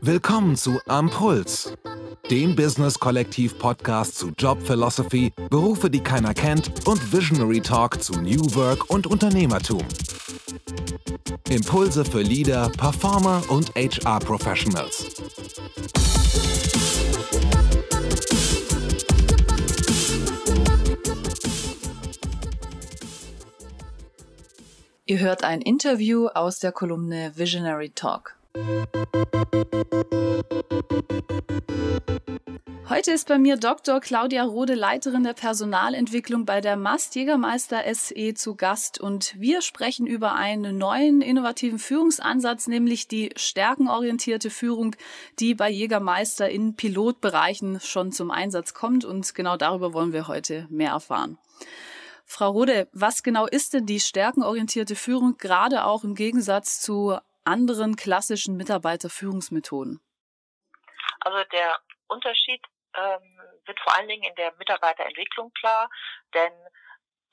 Willkommen zu Ampuls, dem Business-Kollektiv-Podcast zu Job Philosophy, Berufe, die keiner kennt und Visionary Talk zu New Work und Unternehmertum. Impulse für Leader, Performer und HR-Professionals. Ihr hört ein Interview aus der Kolumne Visionary Talk. Heute ist bei mir Dr. Claudia Rode, Leiterin der Personalentwicklung bei der Mast Jägermeister SE zu Gast und wir sprechen über einen neuen innovativen Führungsansatz, nämlich die stärkenorientierte Führung, die bei Jägermeister in Pilotbereichen schon zum Einsatz kommt und genau darüber wollen wir heute mehr erfahren. Frau Rode, was genau ist denn die stärkenorientierte Führung, gerade auch im Gegensatz zu anderen klassischen Mitarbeiterführungsmethoden? Also der Unterschied ähm, wird vor allen Dingen in der Mitarbeiterentwicklung klar, denn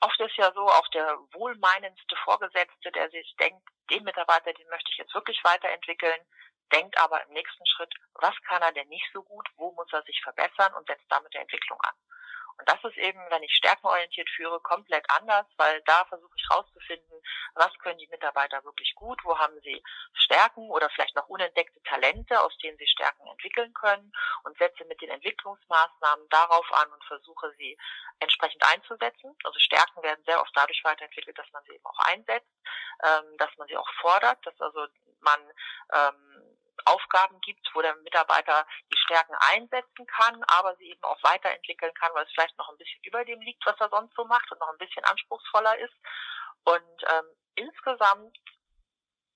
oft ist ja so, auch der wohlmeinendste Vorgesetzte, der sich denkt, den Mitarbeiter, den möchte ich jetzt wirklich weiterentwickeln, denkt aber im nächsten Schritt, was kann er denn nicht so gut, wo muss er sich verbessern und setzt damit der Entwicklung an. Und das ist eben, wenn ich stärkenorientiert führe, komplett anders, weil da versuche ich herauszufinden, was können die Mitarbeiter wirklich gut, wo haben sie Stärken oder vielleicht noch unentdeckte Talente, aus denen sie Stärken entwickeln können und setze mit den Entwicklungsmaßnahmen darauf an und versuche sie entsprechend einzusetzen. Also Stärken werden sehr oft dadurch weiterentwickelt, dass man sie eben auch einsetzt, ähm, dass man sie auch fordert, dass also man ähm, Aufgaben gibt, wo der Mitarbeiter die Stärken einsetzen kann, aber sie eben auch weiterentwickeln kann, weil es vielleicht noch ein bisschen über dem liegt, was er sonst so macht und noch ein bisschen anspruchsvoller ist. Und ähm, insgesamt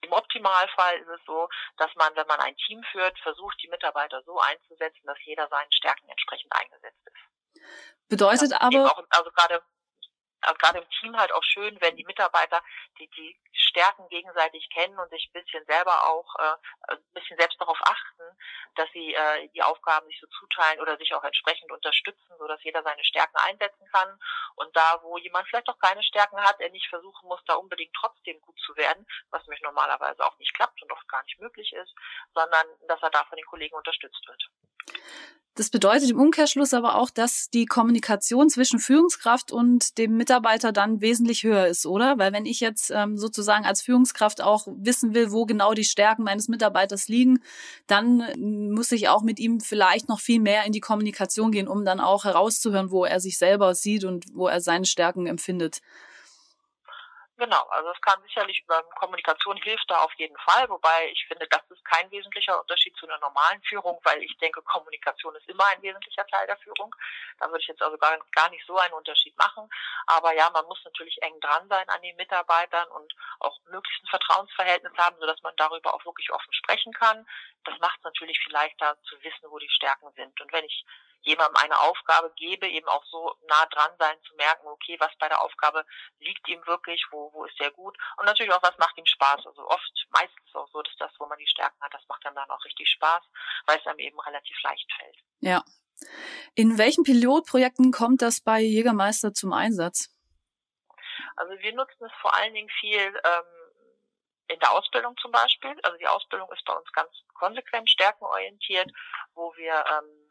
im Optimalfall ist es so, dass man, wenn man ein Team führt, versucht, die Mitarbeiter so einzusetzen, dass jeder seinen Stärken entsprechend eingesetzt ist. Bedeutet ja, aber. Auch, also gerade also gerade im Team halt auch schön, wenn die Mitarbeiter die, die Stärken gegenseitig kennen und sich ein bisschen selber auch äh, ein bisschen selbst darauf achten, dass sie äh, die Aufgaben sich so zuteilen oder sich auch entsprechend unterstützen, so dass jeder seine Stärken einsetzen kann und da, wo jemand vielleicht auch keine Stärken hat, er nicht versuchen muss, da unbedingt trotzdem gut zu werden, was nämlich normalerweise auch nicht klappt und oft gar nicht möglich ist, sondern dass er da von den Kollegen unterstützt wird. Das bedeutet im Umkehrschluss aber auch, dass die Kommunikation zwischen Führungskraft und dem Mitarbeiter dann wesentlich höher ist, oder? Weil wenn ich jetzt ähm, sozusagen als Führungskraft auch wissen will, wo genau die Stärken meines Mitarbeiters liegen, dann muss ich auch mit ihm vielleicht noch viel mehr in die Kommunikation gehen, um dann auch herauszuhören, wo er sich selber sieht und wo er seine Stärken empfindet. Genau, also es kann sicherlich über Kommunikation hilft da auf jeden Fall, wobei ich finde, das ist kein wesentlicher Unterschied zu einer normalen Führung, weil ich denke, Kommunikation ist immer ein wesentlicher Teil der Führung. Da würde ich jetzt also gar, gar nicht so einen Unterschied machen. Aber ja, man muss natürlich eng dran sein an den Mitarbeitern und auch möglichst ein Vertrauensverhältnis haben, sodass man darüber auch wirklich offen sprechen kann. Das macht es natürlich viel leichter zu wissen, wo die Stärken sind. Und wenn ich jemandem eine Aufgabe gebe, eben auch so nah dran sein, zu merken, okay, was bei der Aufgabe liegt ihm wirklich, wo, wo ist er gut und natürlich auch, was macht ihm Spaß. Also oft, meistens auch so, dass das, wo man die Stärken hat, das macht dann dann auch richtig Spaß, weil es einem eben relativ leicht fällt. Ja. In welchen Pilotprojekten kommt das bei Jägermeister zum Einsatz? Also wir nutzen es vor allen Dingen viel ähm, in der Ausbildung zum Beispiel. Also die Ausbildung ist bei uns ganz konsequent stärkenorientiert, wo wir ähm,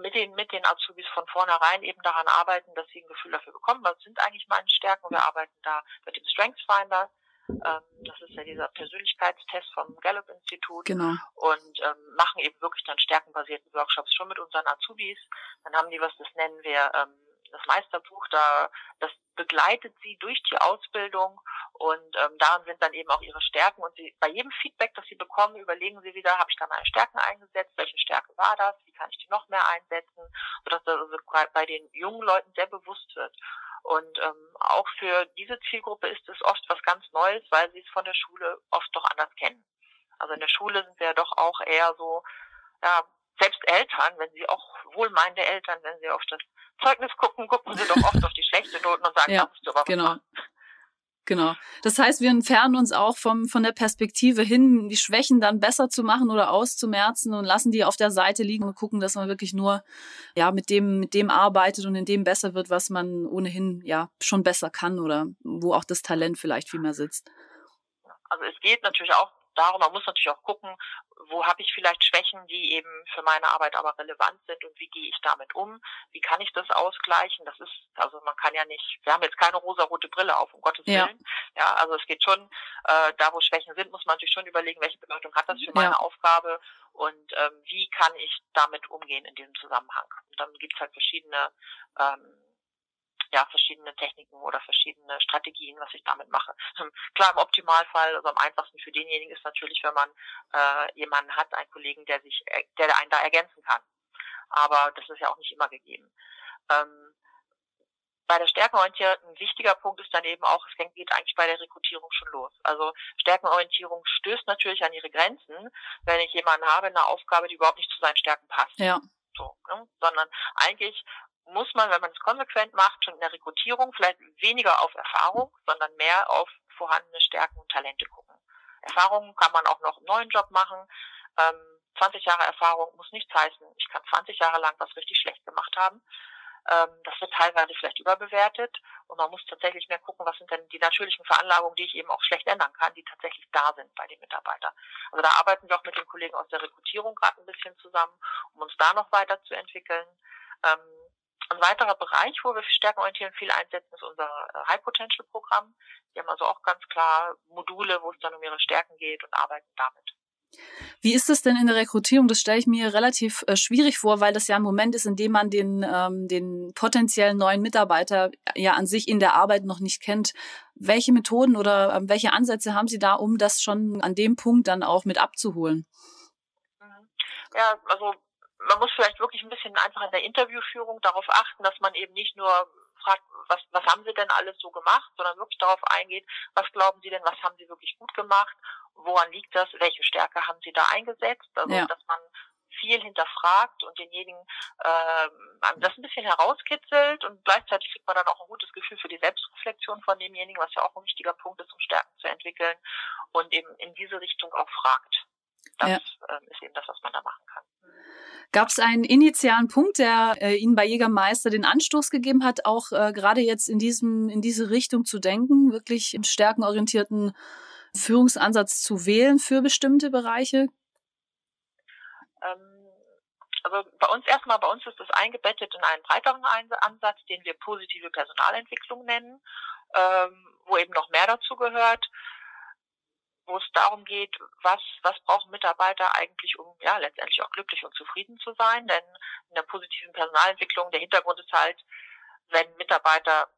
mit den, mit den Azubis von vornherein eben daran arbeiten, dass sie ein Gefühl dafür bekommen, was sind eigentlich meine Stärken. Wir arbeiten da mit dem Strengths Finder. Ähm, das ist ja dieser Persönlichkeitstest vom Gallup Institut. Genau. Und ähm, machen eben wirklich dann stärkenbasierten Workshops schon mit unseren Azubis. Dann haben die was, das nennen wir ähm, das Meisterbuch, da das begleitet sie durch die Ausbildung und ähm, daran sind dann eben auch ihre Stärken und sie bei jedem Feedback, das sie bekommen, überlegen sie wieder, habe ich da meine Stärken eingesetzt, welche Stärke war das, wie kann ich die noch mehr einsetzen, sodass das also bei den jungen Leuten sehr bewusst wird. Und ähm, auch für diese Zielgruppe ist es oft was ganz Neues, weil sie es von der Schule oft doch anders kennen. Also in der Schule sind wir ja doch auch eher so, ja, selbst Eltern, wenn sie auch wohlmeinende Eltern, wenn sie auf das Zeugnis gucken, gucken sie doch oft auf die schlechten Noten und sagen, ja, da musst du aber genau. machen. Genau. Das heißt, wir entfernen uns auch vom, von der Perspektive hin, die Schwächen dann besser zu machen oder auszumerzen und lassen die auf der Seite liegen und gucken, dass man wirklich nur, ja, mit dem, mit dem arbeitet und in dem besser wird, was man ohnehin, ja, schon besser kann oder wo auch das Talent vielleicht viel mehr sitzt. Also es geht natürlich auch darum, man muss natürlich auch gucken, wo habe ich vielleicht Schwächen, die eben für meine Arbeit aber relevant sind und wie gehe ich damit um? Wie kann ich das ausgleichen? Das ist, also man kann ja nicht, wir haben jetzt keine rosa-rote Brille auf, um Gottes ja. Willen. Ja, also es geht schon, äh, da wo Schwächen sind, muss man natürlich schon überlegen, welche Bedeutung hat das für meine ja. Aufgabe und ähm, wie kann ich damit umgehen in diesem Zusammenhang. Und dann gibt es halt verschiedene ähm, ja, verschiedene Techniken oder verschiedene Strategien, was ich damit mache. Klar, im Optimalfall, also am einfachsten für denjenigen ist natürlich, wenn man äh, jemanden hat, einen Kollegen, der sich, äh, der einen da ergänzen kann. Aber das ist ja auch nicht immer gegeben. Ähm, bei der Stärkenorientierung ein wichtiger Punkt ist dann eben auch, es geht eigentlich bei der Rekrutierung schon los. Also Stärkenorientierung stößt natürlich an ihre Grenzen, wenn ich jemanden habe in einer Aufgabe, die überhaupt nicht zu seinen Stärken passt. Ja. So, ne? Sondern eigentlich muss man, wenn man es konsequent macht, schon in der Rekrutierung vielleicht weniger auf Erfahrung, sondern mehr auf vorhandene Stärken und Talente gucken. Erfahrung kann man auch noch im neuen Job machen. Ähm, 20 Jahre Erfahrung muss nichts heißen, ich kann 20 Jahre lang was richtig schlecht gemacht haben. Ähm, das wird teilweise vielleicht überbewertet und man muss tatsächlich mehr gucken, was sind denn die natürlichen Veranlagungen, die ich eben auch schlecht ändern kann, die tatsächlich da sind bei den Mitarbeitern. Also da arbeiten wir auch mit den Kollegen aus der Rekrutierung gerade ein bisschen zusammen, um uns da noch weiterzuentwickeln. Ähm, ein weiterer Bereich, wo wir stärkenorientieren viel einsetzen, ist unser äh, High Potential Programm. Die haben also auch ganz klar Module, wo es dann um ihre Stärken geht und arbeiten damit. Wie ist es denn in der Rekrutierung? Das stelle ich mir relativ äh, schwierig vor, weil das ja ein Moment ist, in dem man den, ähm, den potenziellen neuen Mitarbeiter ja an sich in der Arbeit noch nicht kennt. Welche Methoden oder äh, welche Ansätze haben Sie da, um das schon an dem Punkt dann auch mit abzuholen? Mhm. Ja, also man muss vielleicht wirklich ein bisschen einfach in der Interviewführung darauf achten, dass man eben nicht nur fragt, was, was haben Sie denn alles so gemacht, sondern wirklich darauf eingeht, was glauben Sie denn, was haben Sie wirklich gut gemacht, woran liegt das, welche Stärke haben Sie da eingesetzt, also ja. dass man viel hinterfragt und denjenigen ähm, das ein bisschen herauskitzelt und gleichzeitig kriegt man dann auch ein gutes Gefühl für die Selbstreflexion von demjenigen, was ja auch ein wichtiger Punkt ist, um Stärken zu entwickeln und eben in diese Richtung auch fragt. Das ja. ähm, ist eben das, was man da machen kann. Gab es einen initialen Punkt, der äh, Ihnen bei Jägermeister den Anstoß gegeben hat, auch äh, gerade jetzt in diesem in diese Richtung zu denken, wirklich einen stärkenorientierten Führungsansatz zu wählen für bestimmte Bereiche? Ähm, also bei uns erstmal, bei uns ist das eingebettet in einen breiteren Ansatz, den wir positive Personalentwicklung nennen, ähm, wo eben noch mehr dazu gehört wo es darum geht, was, was brauchen Mitarbeiter eigentlich, um ja letztendlich auch glücklich und zufrieden zu sein. Denn in der positiven Personalentwicklung, der Hintergrund ist halt, wenn Mitarbeiter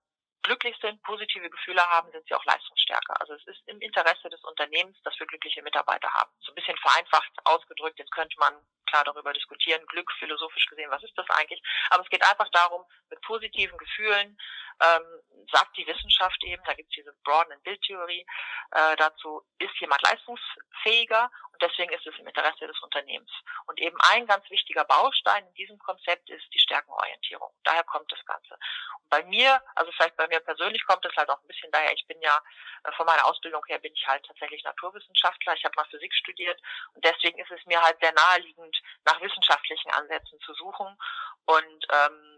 glücklich sind, positive Gefühle haben, sind sie auch leistungsstärker. Also es ist im Interesse des Unternehmens, dass wir glückliche Mitarbeiter haben. So ein bisschen vereinfacht ausgedrückt, jetzt könnte man klar darüber diskutieren, Glück philosophisch gesehen, was ist das eigentlich? Aber es geht einfach darum, mit positiven Gefühlen, ähm, sagt die Wissenschaft eben, da gibt es diese Broaden- and Bildtheorie äh, dazu, ist jemand leistungsfähiger und deswegen ist es im Interesse des Unternehmens. Und eben ein ganz wichtiger Baustein in diesem Konzept ist die Stärkenorientierung. Daher kommt das Ganze. Und bei mir, also vielleicht bei mir persönlich kommt es halt auch ein bisschen daher, ich bin ja äh, von meiner Ausbildung her bin ich halt tatsächlich Naturwissenschaftler, ich habe mal Physik studiert und deswegen ist es mir halt sehr naheliegend, nach wissenschaftlichen Ansätzen zu suchen und ähm,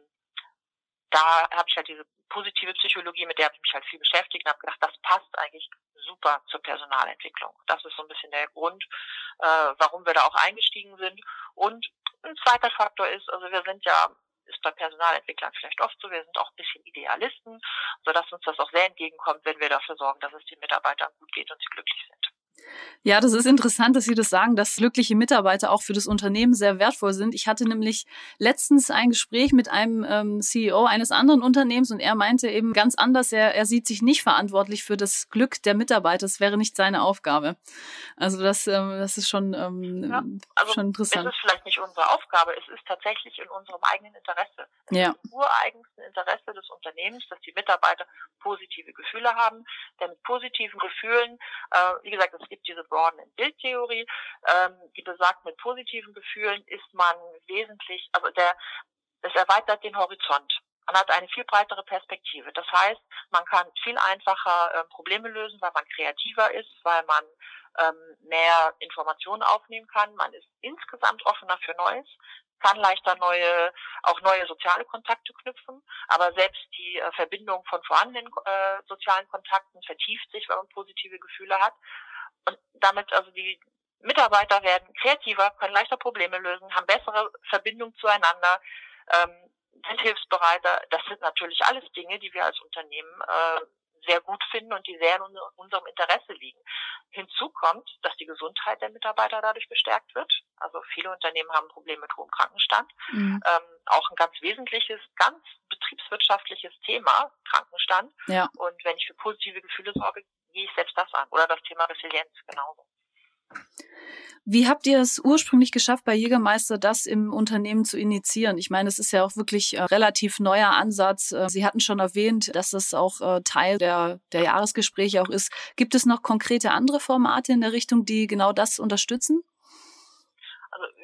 da habe ich halt diese positive Psychologie, mit der habe ich mich halt viel beschäftigt und habe gedacht, das passt eigentlich super zur Personalentwicklung. Das ist so ein bisschen der Grund, äh, warum wir da auch eingestiegen sind. Und ein zweiter Faktor ist, also wir sind ja ist bei Personalentwicklern vielleicht oft so, wir sind auch ein bisschen Idealisten, sodass uns das auch sehr entgegenkommt, wenn wir dafür sorgen, dass es den Mitarbeitern gut geht und sie glücklich sind. Ja, das ist interessant, dass Sie das sagen, dass glückliche Mitarbeiter auch für das Unternehmen sehr wertvoll sind. Ich hatte nämlich letztens ein Gespräch mit einem ähm, CEO eines anderen Unternehmens und er meinte eben ganz anders, er, er sieht sich nicht verantwortlich für das Glück der Mitarbeiter. Das wäre nicht seine Aufgabe. Also das, ähm, das ist schon, ähm, ja, also schon interessant. Es ist vielleicht nicht unsere Aufgabe, es ist tatsächlich in unserem eigenen Interesse. Es ja. ist im ureigensten Interesse des Unternehmens, dass die Mitarbeiter positive Gefühle haben. Denn mit positiven Gefühlen, äh, wie gesagt, es gibt diese Broaden Bildtheorie, ähm, die besagt, mit positiven Gefühlen ist man wesentlich, also der, es erweitert den Horizont. Man hat eine viel breitere Perspektive. Das heißt, man kann viel einfacher äh, Probleme lösen, weil man kreativer ist, weil man ähm, mehr Informationen aufnehmen kann. Man ist insgesamt offener für Neues, kann leichter neue, auch neue soziale Kontakte knüpfen. Aber selbst die äh, Verbindung von vorhandenen äh, sozialen Kontakten vertieft sich, wenn man positive Gefühle hat. Und damit also die Mitarbeiter werden kreativer, können leichter Probleme lösen, haben bessere Verbindung zueinander, ähm, sind hilfsbereiter. Das sind natürlich alles Dinge, die wir als Unternehmen äh, sehr gut finden und die sehr in unserem Interesse liegen. Hinzu kommt, dass die Gesundheit der Mitarbeiter dadurch gestärkt wird. Also viele Unternehmen haben Probleme mit hohem Krankenstand. Mhm. Ähm, auch ein ganz wesentliches, ganz betriebswirtschaftliches Thema, Krankenstand. Ja. Und wenn ich für positive Gefühle sorge, gehe ich selbst das an. Oder das Thema Resilienz genauso. Wie habt ihr es ursprünglich geschafft, bei Jägermeister das im Unternehmen zu initiieren? Ich meine, es ist ja auch wirklich äh, relativ neuer Ansatz. Äh, Sie hatten schon erwähnt, dass es auch äh, Teil der, der Jahresgespräche auch ist. Gibt es noch konkrete andere Formate in der Richtung, die genau das unterstützen?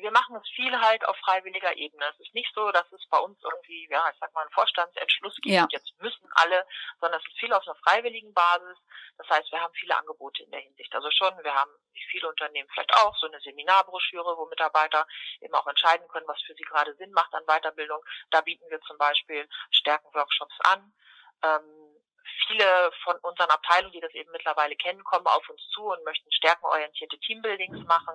Wir machen es viel halt auf freiwilliger Ebene. Es ist nicht so, dass es bei uns irgendwie, ja, ich sag mal, einen Vorstandsentschluss gibt, ja. jetzt müssen alle, sondern es ist viel auf einer freiwilligen Basis. Das heißt, wir haben viele Angebote in der Hinsicht. Also schon, wir haben, wie viele Unternehmen vielleicht auch, so eine Seminarbroschüre, wo Mitarbeiter eben auch entscheiden können, was für sie gerade Sinn macht an Weiterbildung. Da bieten wir zum Beispiel Stärkenworkshops an. Ähm, viele von unseren Abteilungen, die das eben mittlerweile kennen, kommen auf uns zu und möchten stärkenorientierte Teambuildings machen.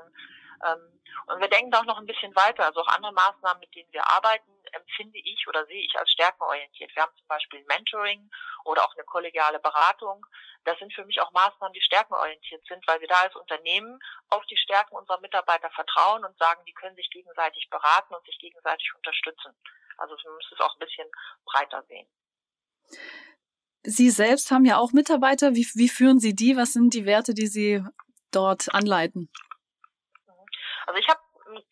Ähm, und wir denken auch noch ein bisschen weiter. Also auch andere Maßnahmen, mit denen wir arbeiten, empfinde ich oder sehe ich als stärkenorientiert. Wir haben zum Beispiel Mentoring oder auch eine kollegiale Beratung. Das sind für mich auch Maßnahmen, die stärkenorientiert sind, weil wir da als Unternehmen auf die Stärken unserer Mitarbeiter vertrauen und sagen, die können sich gegenseitig beraten und sich gegenseitig unterstützen. Also man muss es auch ein bisschen breiter sehen. Sie selbst haben ja auch Mitarbeiter. Wie, wie führen Sie die? Was sind die Werte, die Sie dort anleiten? Also ich habe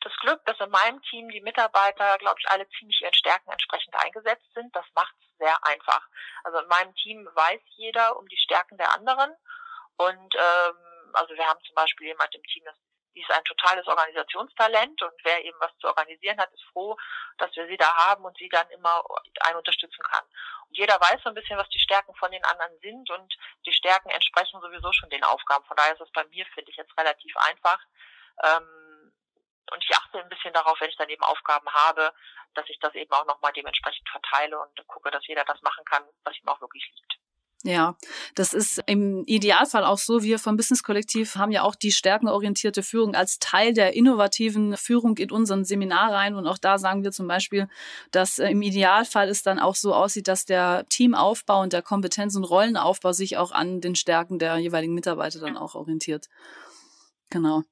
das Glück, dass in meinem Team die Mitarbeiter, glaube ich, alle ziemlich ihren Stärken entsprechend eingesetzt sind. Das macht es sehr einfach. Also in meinem Team weiß jeder um die Stärken der anderen. Und ähm, also wir haben zum Beispiel jemand im Team, das die ist ein totales Organisationstalent und wer eben was zu organisieren hat, ist froh, dass wir sie da haben und sie dann immer einen unterstützen kann. Und jeder weiß so ein bisschen, was die Stärken von den anderen sind und die Stärken entsprechen sowieso schon den Aufgaben. Von daher ist es bei mir, finde ich, jetzt relativ einfach. Ähm, und ich achte ein bisschen darauf, wenn ich dann eben Aufgaben habe, dass ich das eben auch nochmal dementsprechend verteile und gucke, dass jeder das machen kann, was ihm auch wirklich liegt. Ja, das ist im Idealfall auch so. Wir vom Business Kollektiv haben ja auch die stärkenorientierte Führung als Teil der innovativen Führung in unseren Seminarreihen. Und auch da sagen wir zum Beispiel, dass äh, im Idealfall es dann auch so aussieht, dass der Teamaufbau und der Kompetenz- und Rollenaufbau sich auch an den Stärken der jeweiligen Mitarbeiter dann auch orientiert. Genau.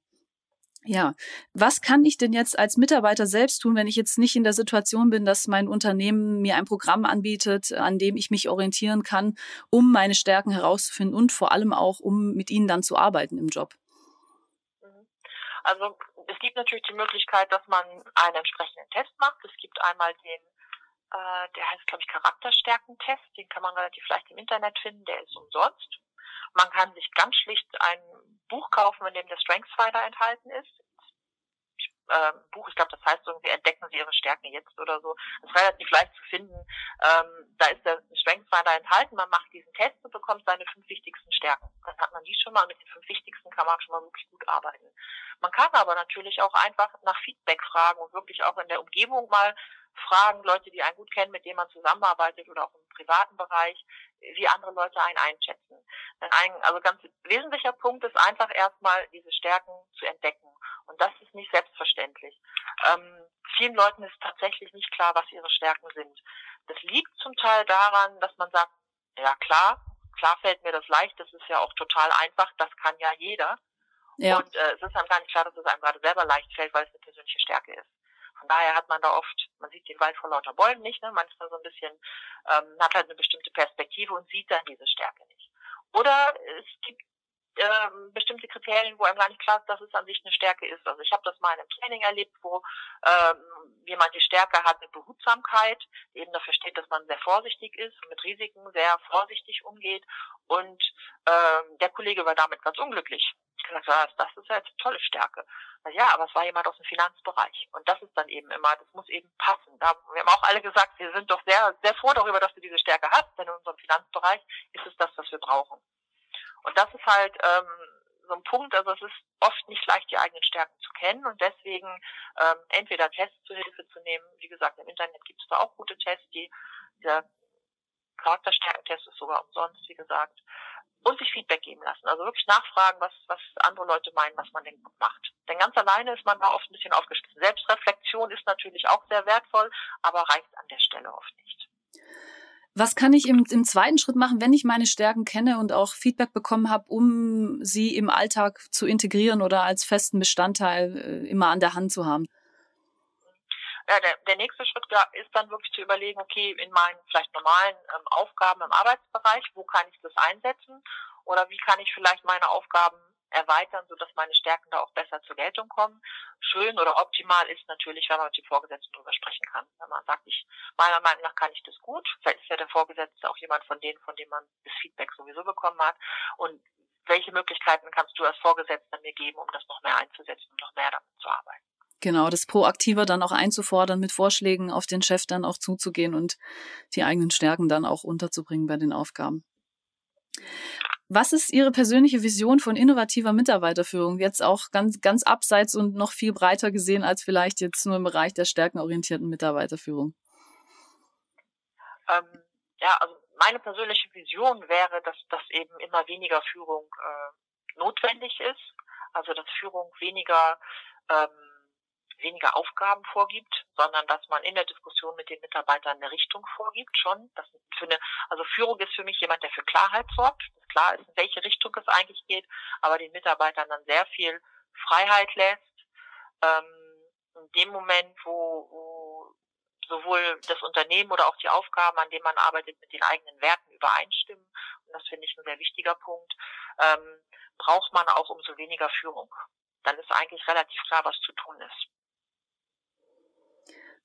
Ja, was kann ich denn jetzt als Mitarbeiter selbst tun, wenn ich jetzt nicht in der Situation bin, dass mein Unternehmen mir ein Programm anbietet, an dem ich mich orientieren kann, um meine Stärken herauszufinden und vor allem auch, um mit ihnen dann zu arbeiten im Job? Mhm. Also es gibt natürlich die Möglichkeit, dass man einen entsprechenden Test macht. Es gibt einmal den, äh, der heißt, glaube ich, Charakterstärkentest. Den kann man relativ leicht im Internet finden. Der ist umsonst. Man kann sich ganz schlicht ein Buch kaufen, in dem der Strengthsfinder enthalten ist. Ähm, Buch, ich glaube, das heißt irgendwie Entdecken Sie Ihre Stärken jetzt oder so. Das ist relativ leicht zu finden. Ähm, da ist der Strengthsfinder enthalten. Man macht diesen Test und bekommt seine fünf wichtigsten Stärken. Dann hat man die schon mal. Mit den fünf wichtigsten kann man schon mal wirklich gut arbeiten. Man kann aber natürlich auch einfach nach Feedback fragen und wirklich auch in der Umgebung mal fragen, Leute, die einen gut kennen, mit denen man zusammenarbeitet oder auch im privaten Bereich, wie andere Leute einen einschätzen. Ein also ganz wesentlicher Punkt ist einfach erstmal diese Stärken zu entdecken. Und das ist nicht selbstverständlich. Ähm, vielen Leuten ist tatsächlich nicht klar, was ihre Stärken sind. Das liegt zum Teil daran, dass man sagt, ja klar, klar fällt mir das leicht, das ist ja auch total einfach, das kann ja jeder. Ja. Und äh, es ist einem gar nicht klar, dass es einem gerade selber leicht fällt, weil es eine persönliche Stärke ist. Von daher hat man da oft, man sieht den Wald vor lauter Bäumen nicht, ne? manchmal so ein bisschen, ähm, hat halt eine bestimmte Perspektive und sieht dann diese Stärke nicht. Oder es gibt ähm, bestimmte Kriterien, wo einem gar nicht klar ist, dass es an sich eine Stärke ist. Also ich habe das mal in einem Training erlebt, wo ähm, jemand die Stärke hat mit Behutsamkeit, eben dafür steht, dass man sehr vorsichtig ist mit Risiken sehr vorsichtig umgeht. Und ähm, der Kollege war damit ganz unglücklich gesagt, ja, das ist ja eine tolle Stärke. Ja, aber es war jemand aus dem Finanzbereich. Und das ist dann eben immer, das muss eben passen. Da, wir haben auch alle gesagt, wir sind doch sehr, sehr froh darüber, dass du diese Stärke hast, denn in unserem Finanzbereich ist es das, was wir brauchen. Und das ist halt ähm, so ein Punkt, also es ist oft nicht leicht, die eigenen Stärken zu kennen und deswegen ähm, entweder Tests zu Hilfe zu nehmen. Wie gesagt, im Internet gibt es da auch gute Tests, die der Charakterstärkentest ist sogar umsonst, wie gesagt und sich Feedback geben lassen. Also wirklich nachfragen, was, was andere Leute meinen, was man denn macht. Denn ganz alleine ist man da oft ein bisschen aufgeschlossen. Selbstreflexion ist natürlich auch sehr wertvoll, aber reicht an der Stelle oft nicht. Was kann ich im, im zweiten Schritt machen, wenn ich meine Stärken kenne und auch Feedback bekommen habe, um sie im Alltag zu integrieren oder als festen Bestandteil äh, immer an der Hand zu haben? Ja, der, der nächste Schritt ist dann wirklich zu überlegen, okay, in meinen vielleicht normalen ähm, Aufgaben im Arbeitsbereich, wo kann ich das einsetzen oder wie kann ich vielleicht meine Aufgaben erweitern, sodass meine Stärken da auch besser zur Geltung kommen. Schön oder optimal ist natürlich, wenn man mit dem Vorgesetzten drüber sprechen kann. Wenn man sagt, ich, meiner Meinung nach kann ich das gut. Vielleicht ist ja der Vorgesetzte auch jemand von denen, von dem man das Feedback sowieso bekommen hat. Und welche Möglichkeiten kannst du als Vorgesetzter mir geben, um das noch mehr einzusetzen, um noch mehr damit zu arbeiten? Genau, das proaktiver dann auch einzufordern, mit Vorschlägen auf den Chef dann auch zuzugehen und die eigenen Stärken dann auch unterzubringen bei den Aufgaben. Was ist Ihre persönliche Vision von innovativer Mitarbeiterführung? Jetzt auch ganz, ganz abseits und noch viel breiter gesehen als vielleicht jetzt nur im Bereich der stärkenorientierten Mitarbeiterführung. Ähm, ja, also meine persönliche Vision wäre, dass, dass eben immer weniger Führung äh, notwendig ist. Also dass Führung weniger ähm, weniger Aufgaben vorgibt, sondern dass man in der Diskussion mit den Mitarbeitern eine Richtung vorgibt schon. Das für eine, also Führung ist für mich jemand, der für Klarheit sorgt, klar ist, in welche Richtung es eigentlich geht, aber den Mitarbeitern dann sehr viel Freiheit lässt. Ähm, in dem Moment, wo, wo sowohl das Unternehmen oder auch die Aufgaben, an denen man arbeitet, mit den eigenen Werten übereinstimmen, und das finde ich ein sehr wichtiger Punkt, ähm, braucht man auch umso weniger Führung. Dann ist eigentlich relativ klar, was zu tun ist.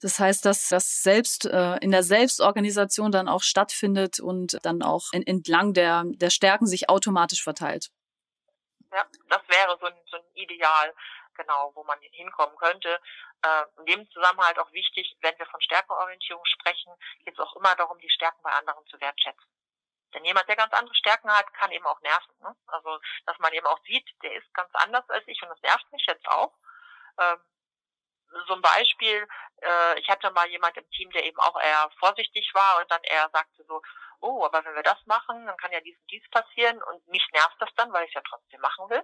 Das heißt, dass das selbst äh, in der Selbstorganisation dann auch stattfindet und dann auch in, entlang der, der Stärken sich automatisch verteilt. Ja, das wäre so ein, so ein Ideal, genau, wo man hinkommen könnte. Äh, in dem Zusammenhang auch wichtig, wenn wir von Stärkenorientierung sprechen, geht es auch immer darum, die Stärken bei anderen zu wertschätzen. Denn jemand, der ganz andere Stärken hat, kann eben auch nerven. Ne? Also, dass man eben auch sieht, der ist ganz anders als ich und das nervt mich jetzt auch. Ähm, so ein Beispiel, äh, ich hatte mal jemand im Team, der eben auch eher vorsichtig war und dann eher sagte so, oh, aber wenn wir das machen, dann kann ja dies und dies passieren und mich nervt das dann, weil ich es ja trotzdem machen will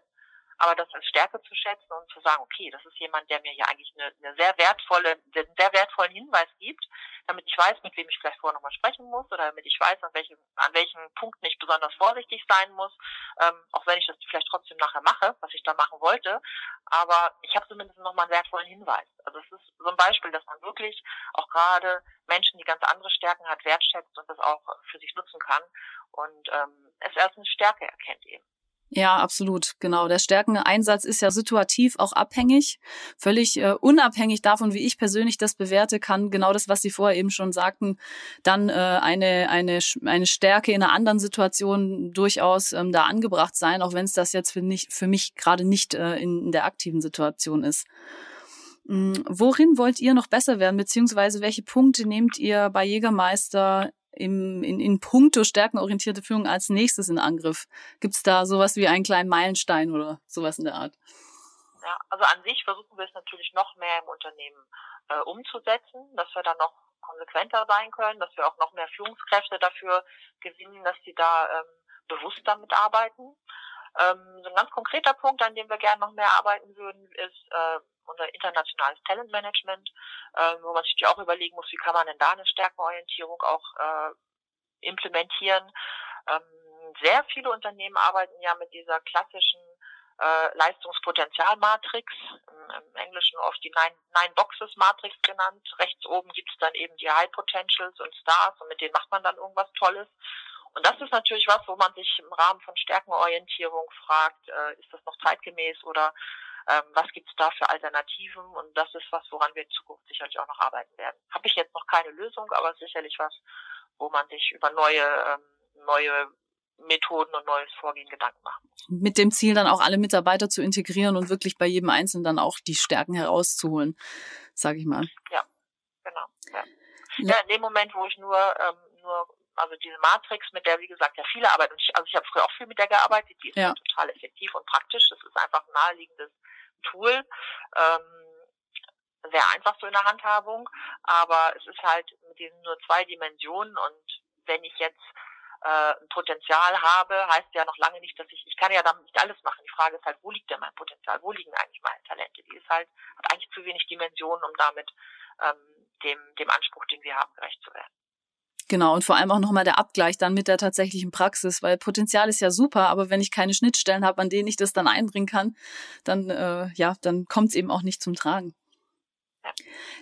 aber das als Stärke zu schätzen und zu sagen, okay, das ist jemand, der mir hier eigentlich eine, eine sehr wertvolle, einen sehr wertvollen Hinweis gibt, damit ich weiß, mit wem ich vielleicht vorher nochmal sprechen muss oder damit ich weiß, an welchen, an welchen Punkten ich besonders vorsichtig sein muss, ähm, auch wenn ich das vielleicht trotzdem nachher mache, was ich da machen wollte, aber ich habe zumindest nochmal einen wertvollen Hinweis. Also es ist so ein Beispiel, dass man wirklich auch gerade Menschen, die ganz andere Stärken hat, wertschätzt und das auch für sich nutzen kann und ähm, es erst eine Stärke erkennt eben. Ja, absolut, genau. Der Stärkeneinsatz ist ja situativ auch abhängig. Völlig äh, unabhängig davon, wie ich persönlich das bewerte, kann genau das, was Sie vorher eben schon sagten, dann äh, eine, eine, eine Stärke in einer anderen Situation durchaus ähm, da angebracht sein, auch wenn es das jetzt für, nicht, für mich gerade nicht äh, in, in der aktiven Situation ist. Mhm. Worin wollt ihr noch besser werden, beziehungsweise welche Punkte nehmt ihr bei Jägermeister im, in, in puncto stärkenorientierte Führung als nächstes in Angriff? Gibt es da sowas wie einen kleinen Meilenstein oder sowas in der Art? Ja, also an sich versuchen wir es natürlich noch mehr im Unternehmen äh, umzusetzen, dass wir dann noch konsequenter sein können, dass wir auch noch mehr Führungskräfte dafür gewinnen, dass sie da ähm, bewusst damit arbeiten. Ähm, so ein ganz konkreter Punkt, an dem wir gerne noch mehr arbeiten würden, ist äh, unser internationales Talentmanagement, äh, wo man sich auch überlegen muss, wie kann man denn da eine Stärkenorientierung auch äh, implementieren. Ähm, sehr viele Unternehmen arbeiten ja mit dieser klassischen äh, Leistungspotenzialmatrix, im, Englischen oft die Nine, Nine Boxes Matrix genannt. Rechts oben gibt es dann eben die High Potentials und Stars und mit denen macht man dann irgendwas Tolles. Und das ist natürlich was, wo man sich im Rahmen von Stärkenorientierung fragt, äh, ist das noch zeitgemäß oder ähm, was gibt es da für Alternativen und das ist was, woran wir in Zukunft sicherlich auch noch arbeiten werden. Habe ich jetzt noch keine Lösung, aber sicherlich was, wo man sich über neue, ähm, neue Methoden und neues Vorgehen Gedanken machen muss. Mit dem Ziel dann auch alle Mitarbeiter zu integrieren und wirklich bei jedem Einzelnen dann auch die Stärken herauszuholen, sage ich mal. Ja, genau. Ja. ja. in dem Moment, wo ich nur, ähm, nur also diese Matrix, mit der, wie gesagt, ja viele arbeiten. Also ich habe früher auch viel mit der gearbeitet, die ist ja. total effektiv und praktisch. Das ist einfach ein naheliegendes Tool. Ähm, sehr einfach so in der Handhabung, aber es ist halt mit diesen nur zwei Dimensionen und wenn ich jetzt äh, ein Potenzial habe, heißt ja noch lange nicht, dass ich, ich kann ja damit nicht alles machen. Die Frage ist halt, wo liegt denn mein Potenzial? Wo liegen eigentlich meine Talente? Die ist halt, hat eigentlich zu wenig Dimensionen, um damit ähm, dem, dem Anspruch, den wir haben, gerecht zu werden. Genau, und vor allem auch nochmal der Abgleich dann mit der tatsächlichen Praxis, weil Potenzial ist ja super, aber wenn ich keine Schnittstellen habe, an denen ich das dann einbringen kann, dann äh, ja, dann kommt es eben auch nicht zum Tragen.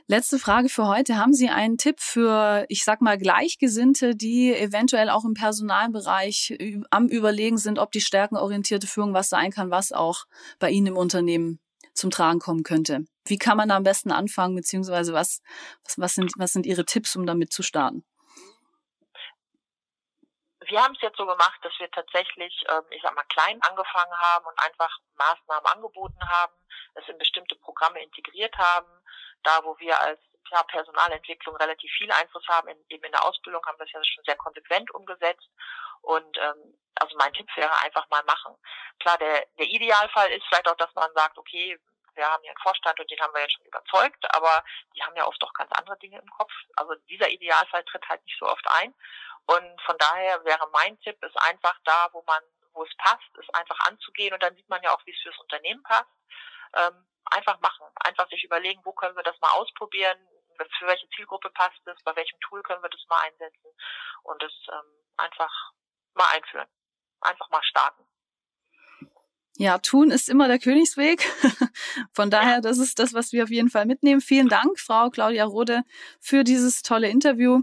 Letzte Frage für heute. Haben Sie einen Tipp für, ich sag mal, Gleichgesinnte, die eventuell auch im Personalbereich am Überlegen sind, ob die stärkenorientierte Führung was sein kann, was auch bei Ihnen im Unternehmen zum Tragen kommen könnte? Wie kann man da am besten anfangen, beziehungsweise was, was, was, sind, was sind Ihre Tipps, um damit zu starten? Wir haben es jetzt so gemacht, dass wir tatsächlich, ähm, ich sag mal, klein angefangen haben und einfach Maßnahmen angeboten haben, es in bestimmte Programme integriert haben. Da, wo wir als ja, Personalentwicklung relativ viel Einfluss haben, in, eben in der Ausbildung haben wir es ja schon sehr konsequent umgesetzt. Und ähm, also mein Tipp wäre einfach mal machen. Klar, der, der Idealfall ist vielleicht auch, dass man sagt, okay, wir haben hier einen Vorstand und den haben wir jetzt schon überzeugt, aber die haben ja oft auch ganz andere Dinge im Kopf. Also dieser Idealfall tritt halt nicht so oft ein. Und von daher wäre mein Tipp, ist einfach da, wo man, wo es passt, ist einfach anzugehen und dann sieht man ja auch, wie es fürs Unternehmen passt. Ähm, einfach machen, einfach sich überlegen, wo können wir das mal ausprobieren, für welche Zielgruppe passt es, bei welchem Tool können wir das mal einsetzen und es ähm, einfach mal einführen, einfach mal starten. Ja, tun ist immer der Königsweg. Von daher, das ist das, was wir auf jeden Fall mitnehmen. Vielen Dank, Frau Claudia Rode, für dieses tolle Interview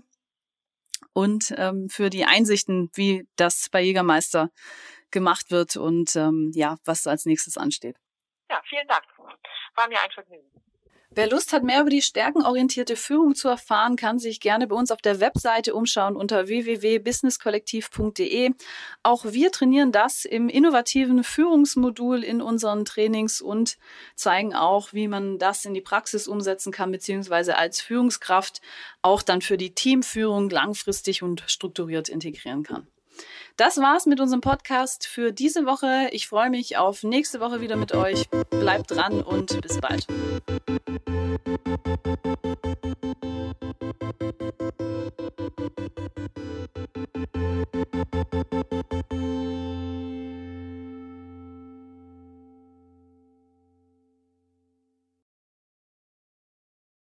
und ähm, für die Einsichten, wie das bei Jägermeister gemacht wird und ähm, ja, was als nächstes ansteht. Ja, vielen Dank. War mir ein Vergnügen. Wer Lust hat, mehr über die stärkenorientierte Führung zu erfahren, kann sich gerne bei uns auf der Webseite umschauen unter www.businesskollektiv.de. Auch wir trainieren das im innovativen Führungsmodul in unseren Trainings und zeigen auch, wie man das in die Praxis umsetzen kann, beziehungsweise als Führungskraft auch dann für die Teamführung langfristig und strukturiert integrieren kann. Das war's mit unserem Podcast für diese Woche. Ich freue mich auf nächste Woche wieder mit euch. Bleibt dran und bis bald.